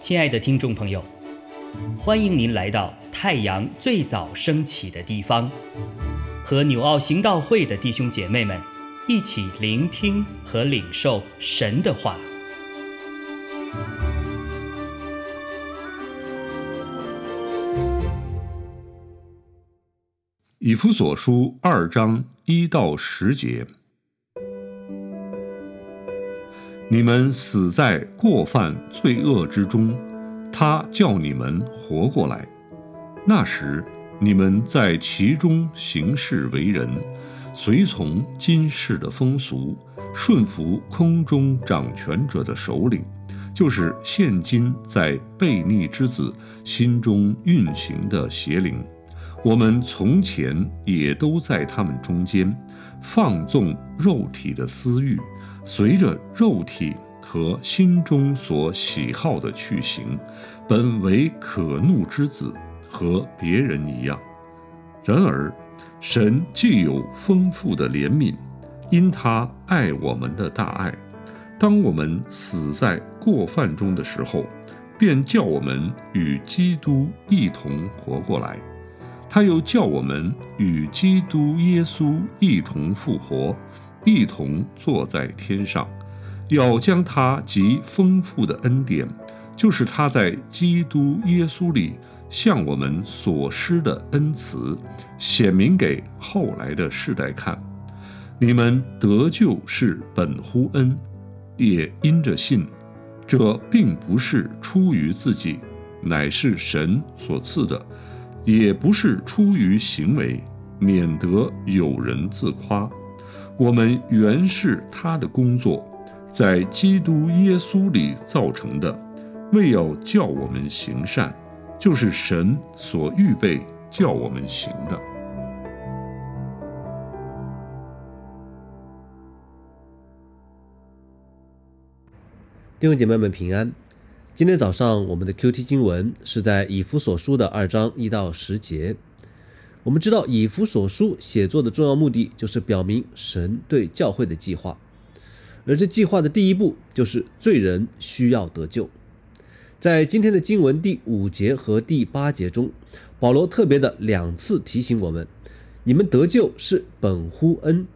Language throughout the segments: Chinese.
亲爱的听众朋友，欢迎您来到太阳最早升起的地方，和纽奥行道会的弟兄姐妹们一起聆听和领受神的话。以弗所书二章一到十节。你们死在过犯罪恶之中，他叫你们活过来。那时你们在其中行事为人，随从今世的风俗，顺服空中掌权者的首领，就是现今在悖逆之子心中运行的邪灵。我们从前也都在他们中间，放纵肉体的私欲。随着肉体和心中所喜好的去行，本为可怒之子，和别人一样。然而，神既有丰富的怜悯，因他爱我们的大爱，当我们死在过犯中的时候，便叫我们与基督一同活过来。他又叫我们与基督耶稣一同复活。一同坐在天上，要将他极丰富的恩典，就是他在基督耶稣里向我们所施的恩慈，显明给后来的世代看。你们得救是本乎恩，也因着信。这并不是出于自己，乃是神所赐的；也不是出于行为，免得有人自夸。我们原是他的工作，在基督耶稣里造成的，为要叫我们行善，就是神所预备叫我们行的。弟兄姐妹们平安。今天早上我们的 Q T 经文是在以弗所书的二章一到十节。我们知道以弗所书写作的重要目的就是表明神对教会的计划，而这计划的第一步就是罪人需要得救。在今天的经文第五节和第八节中，保罗特别的两次提醒我们：你们得救是本乎恩，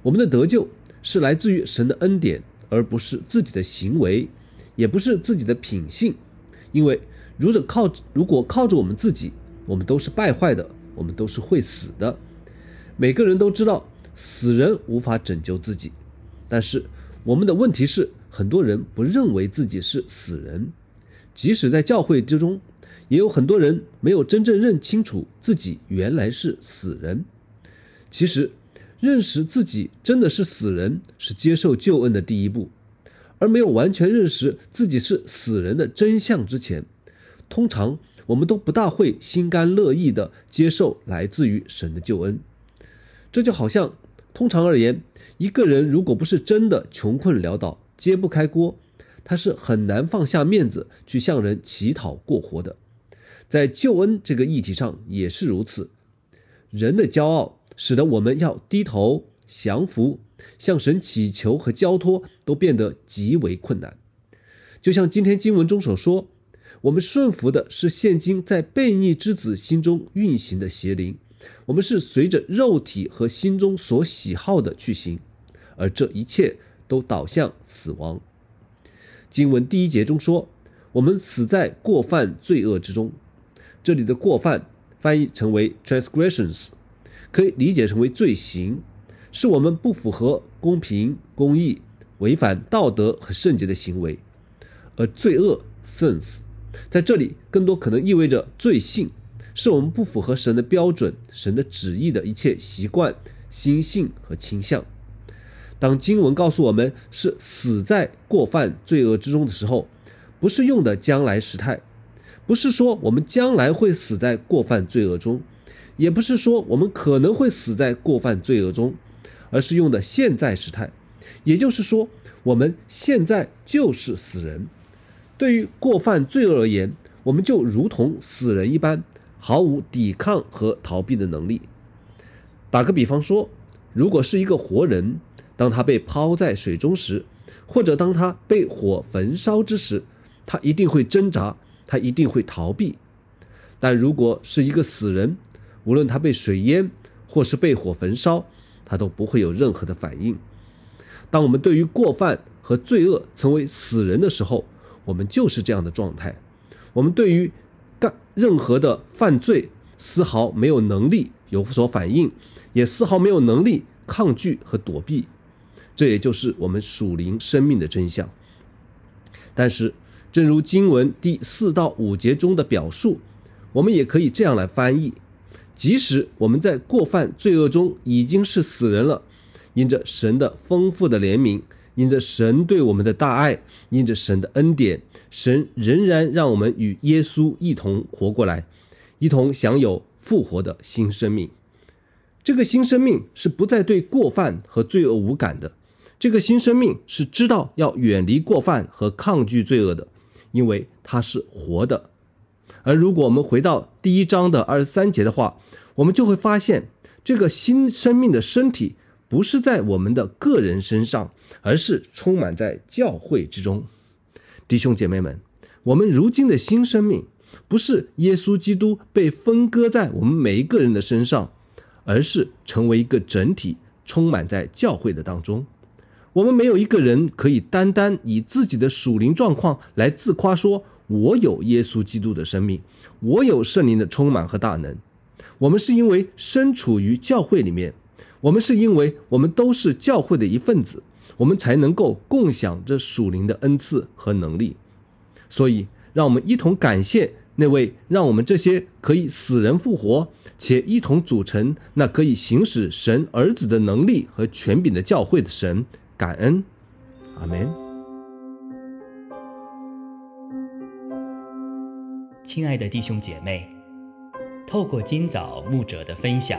我们的得救是来自于神的恩典，而不是自己的行为，也不是自己的品性。因为如果靠如果靠着我们自己，我们都是败坏的。我们都是会死的，每个人都知道死人无法拯救自己，但是我们的问题是，很多人不认为自己是死人，即使在教会之中，也有很多人没有真正认清楚自己原来是死人。其实，认识自己真的是死人，是接受救恩的第一步，而没有完全认识自己是死人的真相之前，通常。我们都不大会心甘乐意地接受来自于神的救恩，这就好像，通常而言，一个人如果不是真的穷困潦倒、揭不开锅，他是很难放下面子去向人乞讨过活的。在救恩这个议题上也是如此，人的骄傲使得我们要低头降服、向神祈求和交托都变得极为困难。就像今天经文中所说。我们顺服的是现今在悖逆之子心中运行的邪灵，我们是随着肉体和心中所喜好的去行，而这一切都导向死亡。经文第一节中说：“我们死在过犯罪恶之中。”这里的过犯翻译成为 transgressions，可以理解成为罪行，是我们不符合公平公义、违反道德和圣洁的行为，而罪恶 sins。在这里，更多可能意味着罪性，是我们不符合神的标准、神的旨意的一切习惯、心性和倾向。当经文告诉我们是死在过犯罪恶之中的时候，不是用的将来时态，不是说我们将来会死在过犯罪恶中，也不是说我们可能会死在过犯罪恶中，而是用的现在时态，也就是说，我们现在就是死人。对于过犯罪恶而言，我们就如同死人一般，毫无抵抗和逃避的能力。打个比方说，如果是一个活人，当他被抛在水中时，或者当他被火焚烧之时，他一定会挣扎，他一定会逃避。但如果是一个死人，无论他被水淹或是被火焚烧，他都不会有任何的反应。当我们对于过犯和罪恶成为死人的时候，我们就是这样的状态。我们对于干任何的犯罪，丝毫没有能力有所反应，也丝毫没有能力抗拒和躲避。这也就是我们属灵生命的真相。但是，正如经文第四到五节中的表述，我们也可以这样来翻译：即使我们在过犯罪恶中已经是死人了，因着神的丰富的怜悯，因着神对我们的大爱，因着神的恩典，神仍然让我们与耶稣一同活过来，一同享有复活的新生命。这个新生命是不再对过犯和罪恶无感的。这个新生命是知道要远离过犯和抗拒罪恶的，因为它是活的。而如果我们回到第一章的二十三节的话，我们就会发现，这个新生命的身体不是在我们的个人身上，而是充满在教会之中。弟兄姐妹们，我们如今的新生命，不是耶稣基督被分割在我们每一个人的身上，而是成为一个整体，充满在教会的当中。我们没有一个人可以单单以自己的属灵状况来自夸，说我有耶稣基督的生命，我有圣灵的充满和大能。我们是因为身处于教会里面，我们是因为我们都是教会的一份子，我们才能够共享这属灵的恩赐和能力。所以，让我们一同感谢那位让我们这些可以死人复活，且一同组成那可以行使神儿子的能力和权柄的教会的神。感恩，阿门。亲爱的弟兄姐妹，透过今早牧者的分享，